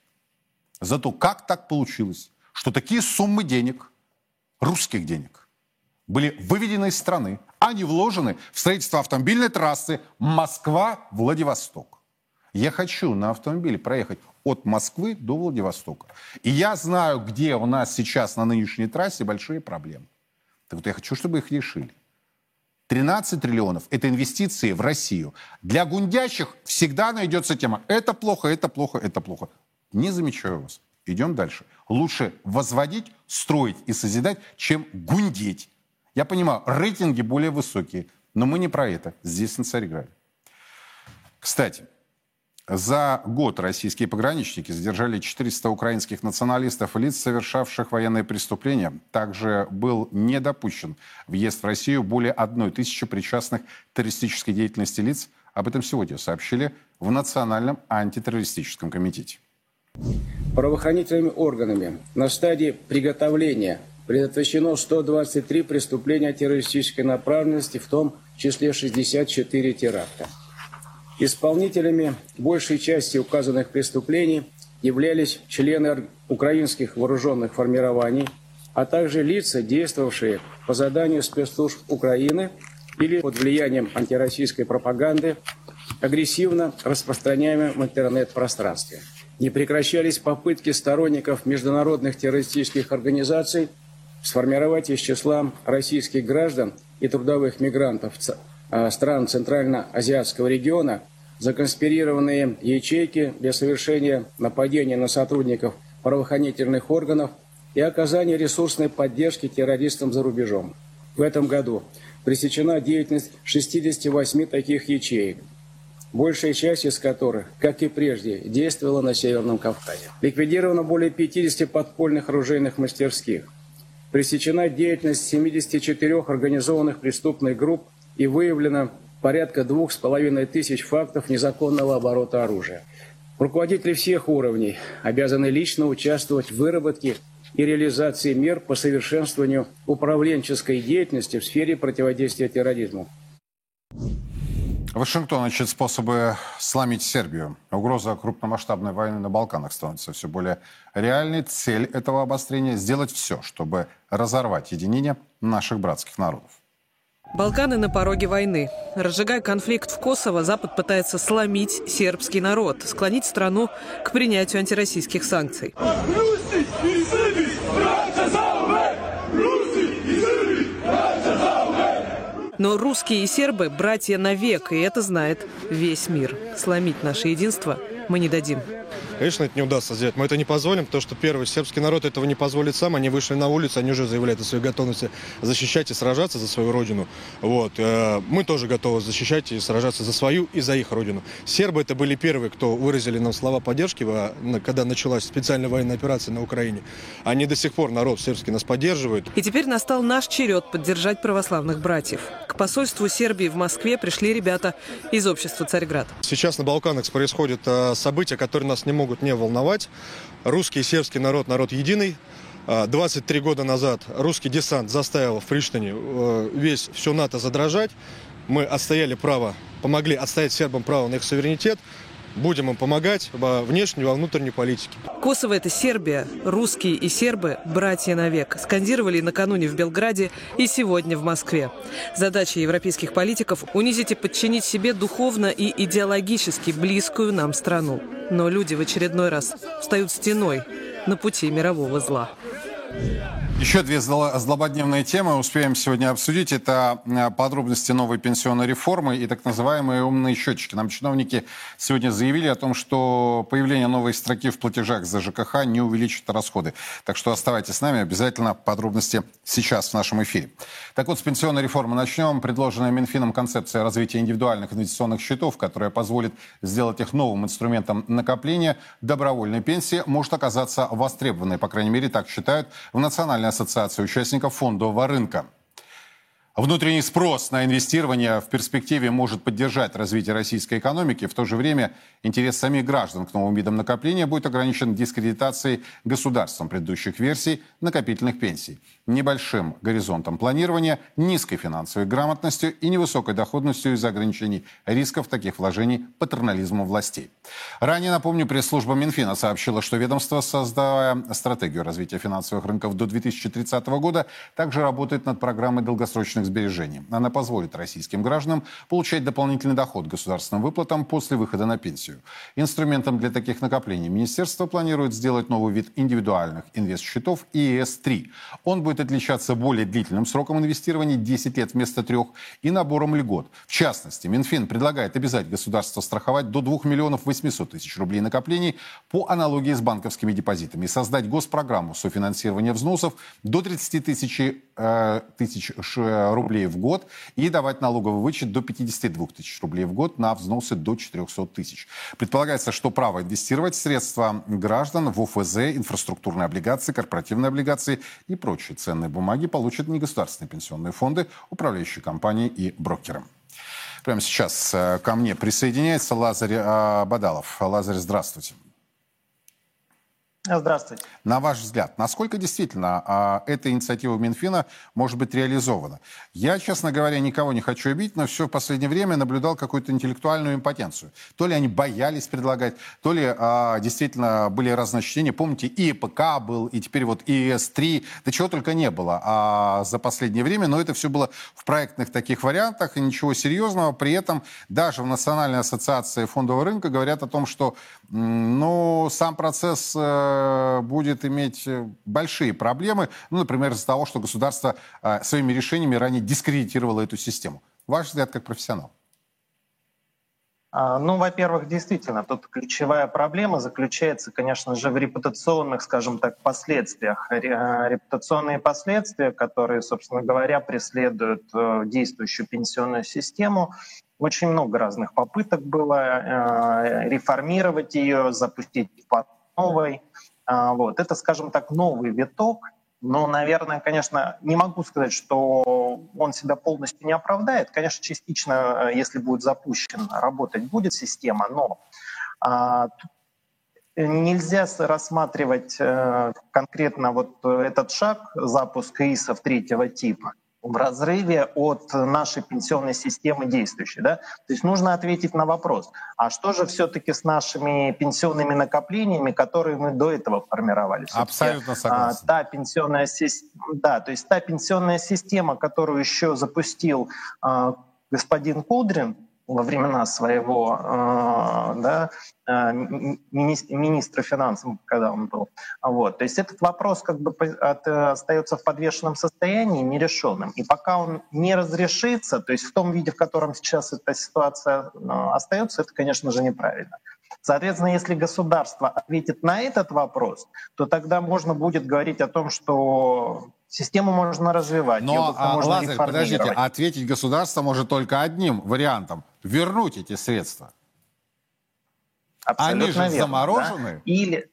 за то, как так получилось, что такие суммы денег, русских денег, были выведены из страны, а не вложены в строительство автомобильной трассы Москва-Владивосток. Я хочу на автомобиле проехать от Москвы до Владивостока. И я знаю, где у нас сейчас на нынешней трассе большие проблемы. Так вот я хочу, чтобы их решили. 13 триллионов – это инвестиции в Россию. Для гундящих всегда найдется тема «это плохо, это плохо, это плохо». Не замечаю вас. Идем дальше. Лучше возводить, строить и созидать, чем гундеть. Я понимаю, рейтинги более высокие, но мы не про это. Здесь на Царьграде. Кстати, за год российские пограничники задержали 400 украинских националистов и лиц, совершавших военные преступления. Также был не допущен въезд в Россию более одной тысячи причастных к террористической деятельности лиц. Об этом сегодня сообщили в Национальном антитеррористическом комитете правоохранительными органами на стадии приготовления предотвращено 123 преступления террористической направленности, в том числе 64 теракта. Исполнителями большей части указанных преступлений являлись члены украинских вооруженных формирований, а также лица, действовавшие по заданию спецслужб Украины или под влиянием антироссийской пропаганды, агрессивно распространяемой в интернет-пространстве не прекращались попытки сторонников международных террористических организаций сформировать из числа российских граждан и трудовых мигрантов а, стран Центрально-Азиатского региона законспирированные ячейки для совершения нападения на сотрудников правоохранительных органов и оказания ресурсной поддержки террористам за рубежом. В этом году пресечена деятельность 68 таких ячеек – большая часть из которых, как и прежде, действовала на Северном Кавказе. Ликвидировано более 50 подпольных оружейных мастерских. Пресечена деятельность 74 организованных преступных групп и выявлено порядка двух с половиной тысяч фактов незаконного оборота оружия. Руководители всех уровней обязаны лично участвовать в выработке и реализации мер по совершенствованию управленческой деятельности в сфере противодействия терроризму. Вашингтон ищет способы сломить Сербию. Угроза крупномасштабной войны на Балканах становится все более реальной. Цель этого обострения – сделать все, чтобы разорвать единение наших братских народов. Балканы на пороге войны. Разжигая конфликт в Косово, Запад пытается сломить сербский народ, склонить страну к принятию антироссийских санкций. Но русские и сербы – братья навек, и это знает весь мир. Сломить наше единство мы не дадим. Конечно, это не удастся сделать. Мы это не позволим, потому что, первый, сербский народ этого не позволит сам. Они вышли на улицу, они уже заявляют о своей готовности защищать и сражаться за свою родину. Вот. Э, мы тоже готовы защищать и сражаться за свою и за их родину. Сербы это были первые, кто выразили нам слова поддержки, когда началась специальная военная операция на Украине. Они до сих пор, народ сербский, нас поддерживает. И теперь настал наш черед поддержать православных братьев. К посольству Сербии в Москве пришли ребята из общества «Царьград». Сейчас на Балканах происходят э, события, которые нас не могут могут не волновать. Русский и сербский народ – народ единый. 23 а, года назад русский десант заставил в Приштине э, весь все НАТО задрожать. Мы отстояли право, помогли отстоять сербам право на их суверенитет. Будем им помогать во внешней, во внутренней политике. Косово – это Сербия. Русские и сербы – братья навек. Скандировали накануне в Белграде и сегодня в Москве. Задача европейских политиков – унизить и подчинить себе духовно и идеологически близкую нам страну. Но люди в очередной раз встают стеной на пути мирового зла. Еще две злободневные темы успеем сегодня обсудить. Это э, подробности новой пенсионной реформы и так называемые умные счетчики. Нам чиновники сегодня заявили о том, что появление новой строки в платежах за ЖКХ не увеличит расходы. Так что оставайтесь с нами. Обязательно подробности сейчас в нашем эфире. Так вот, с пенсионной реформы начнем. Предложенная Минфином концепция развития индивидуальных инвестиционных счетов, которая позволит сделать их новым инструментом накопления добровольной пенсии, может оказаться востребованной. По крайней мере, так считают в Национальной Национальной ассоциации участников фондового рынка. Внутренний спрос на инвестирование в перспективе может поддержать развитие российской экономики. В то же время интерес самих граждан к новым видам накопления будет ограничен дискредитацией государством предыдущих версий накопительных пенсий, небольшим горизонтом планирования, низкой финансовой грамотностью и невысокой доходностью из-за ограничений рисков таких вложений патернализмом властей. Ранее, напомню, пресс-служба Минфина сообщила, что ведомство, создавая стратегию развития финансовых рынков до 2030 года, также работает над программой долгосрочных сбережений. Она позволит российским гражданам получать дополнительный доход государственным выплатам после выхода на пенсию. Инструментом для таких накоплений министерство планирует сделать новый вид индивидуальных инвестсчетов ИС-3. Он будет отличаться более длительным сроком инвестирования 10 лет вместо трех и набором льгот. В частности, Минфин предлагает обязать государство страховать до 2 миллионов 800 тысяч рублей накоплений по аналогии с банковскими депозитами и создать госпрограмму софинансирования взносов до 30 тысяч, тысяч рублей в год и давать налоговый вычет до 52 тысяч рублей в год на взносы до 400 тысяч. Предполагается, что право инвестировать средства граждан в ОФЗ, инфраструктурные облигации, корпоративные облигации и прочие ценные бумаги получат негосударственные пенсионные фонды, управляющие компании и брокеры. Прямо сейчас э, ко мне присоединяется Лазарь э, Бадалов. Лазарь, здравствуйте. Здравствуйте. На ваш взгляд, насколько действительно а, эта инициатива Минфина может быть реализована? Я, честно говоря, никого не хочу обидеть, но все в последнее время наблюдал какую-то интеллектуальную импотенцию. То ли они боялись предлагать, то ли а, действительно были разночтения. Помните, и ИПК был, и теперь вот ИС-3, да чего только не было а, за последнее время, но это все было в проектных таких вариантах, и ничего серьезного. При этом даже в Национальной ассоциации фондового рынка говорят о том, что ну, сам процесс э, будет иметь э, большие проблемы, ну, например, из-за того, что государство э, своими решениями ранее дискредитировало эту систему. Ваш взгляд как профессионал? А, ну, во-первых, действительно, тут ключевая проблема заключается, конечно же, в репутационных, скажем так, последствиях. Репутационные последствия, которые, собственно говоря, преследуют действующую пенсионную систему, очень много разных попыток было э, реформировать ее, запустить по новой. Э, вот. Это, скажем так, новый виток Ну, наверное, конечно, не могу сказать, что он себя полностью не оправдает. Конечно, частично, если будет запущен, работать будет система, но а, нельзя рассматривать э, конкретно вот этот шаг запуска ИСов третьего типа в разрыве от нашей пенсионной системы действующей. Да? То есть нужно ответить на вопрос, а что же все-таки с нашими пенсионными накоплениями, которые мы до этого формировали? Абсолютно согласен. А, та пенсионная система, да, то есть та пенсионная система, которую еще запустил а, господин Кудрин, во времена своего э, да, э, министра финансов, когда он был. Вот. То есть этот вопрос как бы остается в подвешенном состоянии, нерешенным. И пока он не разрешится, то есть в том виде, в котором сейчас эта ситуация э, остается, это, конечно же, неправильно. Соответственно, если государство ответит на этот вопрос, то тогда можно будет говорить о том, что систему можно развивать. Но, а, можно Лазарь, подождите, ответить государство может только одним вариантом – вернуть эти средства. Абсолютно Они же верно, заморожены. Да? Или,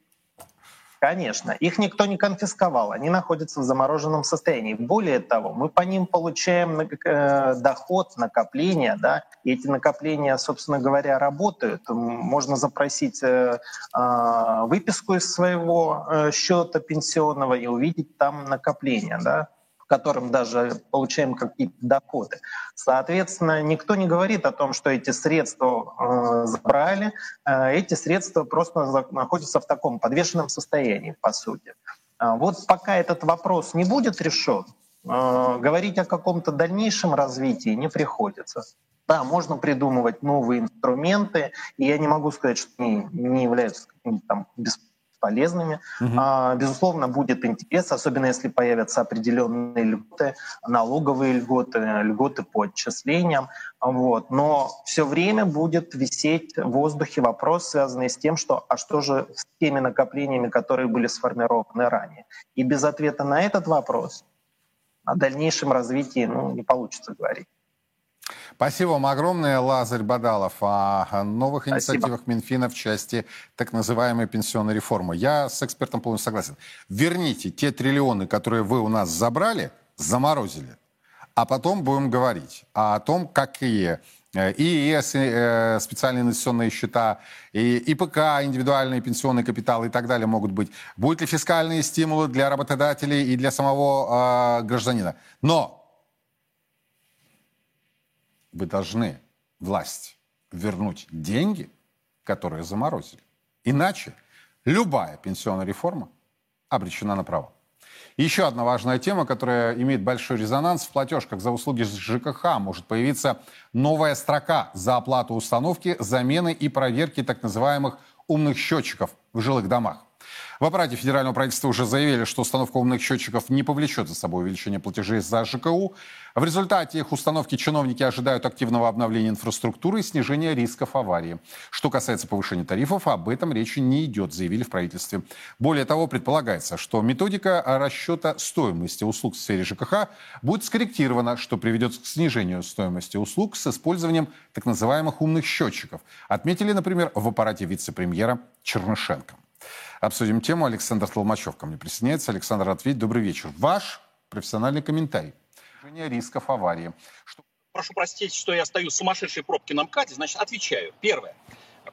Конечно, их никто не конфисковал, они находятся в замороженном состоянии. Более того, мы по ним получаем э, доход, накопления, да, и эти накопления, собственно говоря, работают. Можно запросить э, э, выписку из своего счета пенсионного и увидеть там накопления, да которым даже получаем какие-то доходы. Соответственно, никто не говорит о том, что эти средства э, забрали. Э, эти средства просто находятся в таком подвешенном состоянии, по сути. Э, вот пока этот вопрос не будет решен, э, говорить о каком-то дальнейшем развитии не приходится. Да, можно придумывать новые инструменты, и я не могу сказать, что они не являются там бесполезными полезными. Угу. А, безусловно, будет интерес, особенно если появятся определенные льготы, налоговые льготы, льготы по отчислениям. Вот. Но все время будет висеть в воздухе вопрос, связанный с тем, что а что же с теми накоплениями, которые были сформированы ранее. И без ответа на этот вопрос о дальнейшем развитии ну, не получится говорить. Спасибо вам огромное, Лазарь Бадалов, о новых Спасибо. инициативах Минфина в части так называемой пенсионной реформы. Я с экспертом полностью согласен. Верните те триллионы, которые вы у нас забрали, заморозили, а потом будем говорить о том, какие э, ИИС, э, специальные инвестиционные счета, и ИПК, индивидуальные пенсионные капиталы и так далее могут быть. Будут ли фискальные стимулы для работодателей и для самого э, гражданина? Но вы должны, власть, вернуть деньги, которые заморозили. Иначе любая пенсионная реформа обречена на право. еще одна важная тема, которая имеет большой резонанс. В платежках за услуги ЖКХ может появиться новая строка за оплату установки, замены и проверки так называемых умных счетчиков в жилых домах. В аппарате федерального правительства уже заявили, что установка умных счетчиков не повлечет за собой увеличение платежей за ЖКУ. В результате их установки чиновники ожидают активного обновления инфраструктуры и снижения рисков аварии. Что касается повышения тарифов, об этом речи не идет, заявили в правительстве. Более того, предполагается, что методика расчета стоимости услуг в сфере ЖКХ будет скорректирована, что приведет к снижению стоимости услуг с использованием так называемых умных счетчиков. Отметили, например, в аппарате вице-премьера Чернышенко. Обсудим тему. Александр Толмачев ко мне присоединяется. Александр, ответь. Добрый вечер. Ваш профессиональный комментарий. Рисков аварии. Что... Прошу простить, что я стою в сумасшедшей пробке на МКАДе. Значит, отвечаю. Первое.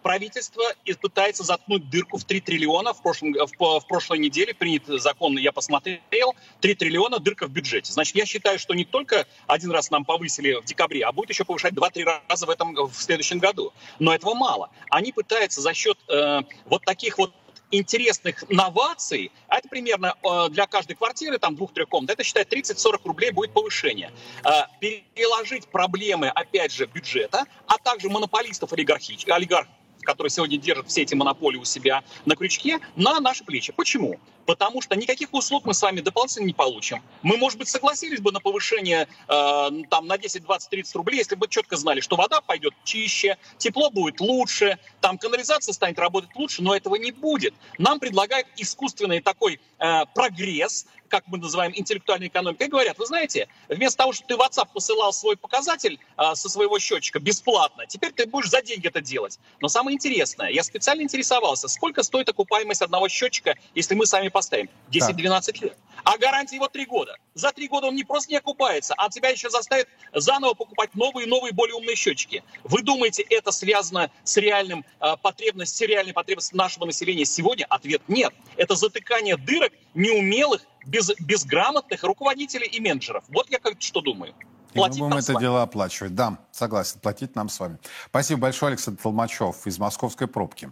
Правительство пытается заткнуть дырку в 3 триллиона. В, прошлом, в, в прошлой неделе принят закон, я посмотрел, 3 триллиона дырка в бюджете. Значит, я считаю, что не только один раз нам повысили в декабре, а будет еще повышать 2-3 раза в, этом, в следующем году. Но этого мало. Они пытаются за счет э, вот таких вот интересных новаций, а это примерно э, для каждой квартиры, там двух-трех комнат, это считает 30-40 рублей будет повышение. Э, переложить проблемы, опять же, бюджета, а также монополистов олигархических, олигархов, который сегодня держит все эти монополии у себя на крючке, на наши плечи. Почему? Потому что никаких услуг мы с вами дополнительно не получим. Мы, может быть, согласились бы на повышение э, там, на 10, 20, 30 рублей, если бы четко знали, что вода пойдет чище, тепло будет лучше, там канализация станет работать лучше, но этого не будет. Нам предлагают искусственный такой э, прогресс, как мы называем интеллектуальной экономикой, и говорят, вы знаете, вместо того, что ты в WhatsApp посылал свой показатель а, со своего счетчика бесплатно, теперь ты будешь за деньги это делать. Но самое интересное, я специально интересовался, сколько стоит окупаемость одного счетчика, если мы сами поставим? 10-12 лет. а гарантия его три года. За три года он не просто не окупается, а тебя еще заставит заново покупать новые и новые более умные счетчики. Вы думаете, это связано с реальным э, потребностью, с реальной потребностью нашего населения сегодня? Ответ нет. Это затыкание дырок неумелых, без, безграмотных руководителей и менеджеров. Вот я как что думаю. И мы будем это дело оплачивать. Да, согласен, платить нам с вами. Спасибо большое, Александр Толмачев из московской пробки.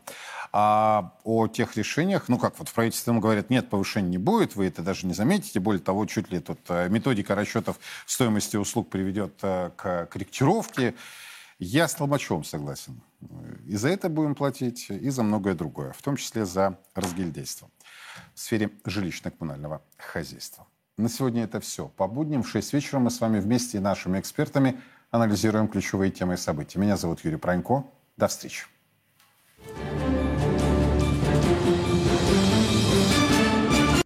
А о тех решениях, ну как вот в правительстве ему говорят, нет, повышения не будет, вы это даже не заметите. Более того, чуть ли тут э, методика расчетов стоимости услуг приведет э, к корректировке. Я с Толмачевым согласен. И за это будем платить, и за многое другое, в том числе за разгильдейство в сфере жилищно-коммунального хозяйства. На сегодня это все. По будням в 6 вечера мы с вами вместе и нашими экспертами анализируем ключевые темы и события. Меня зовут Юрий Пронько. До встречи. thank you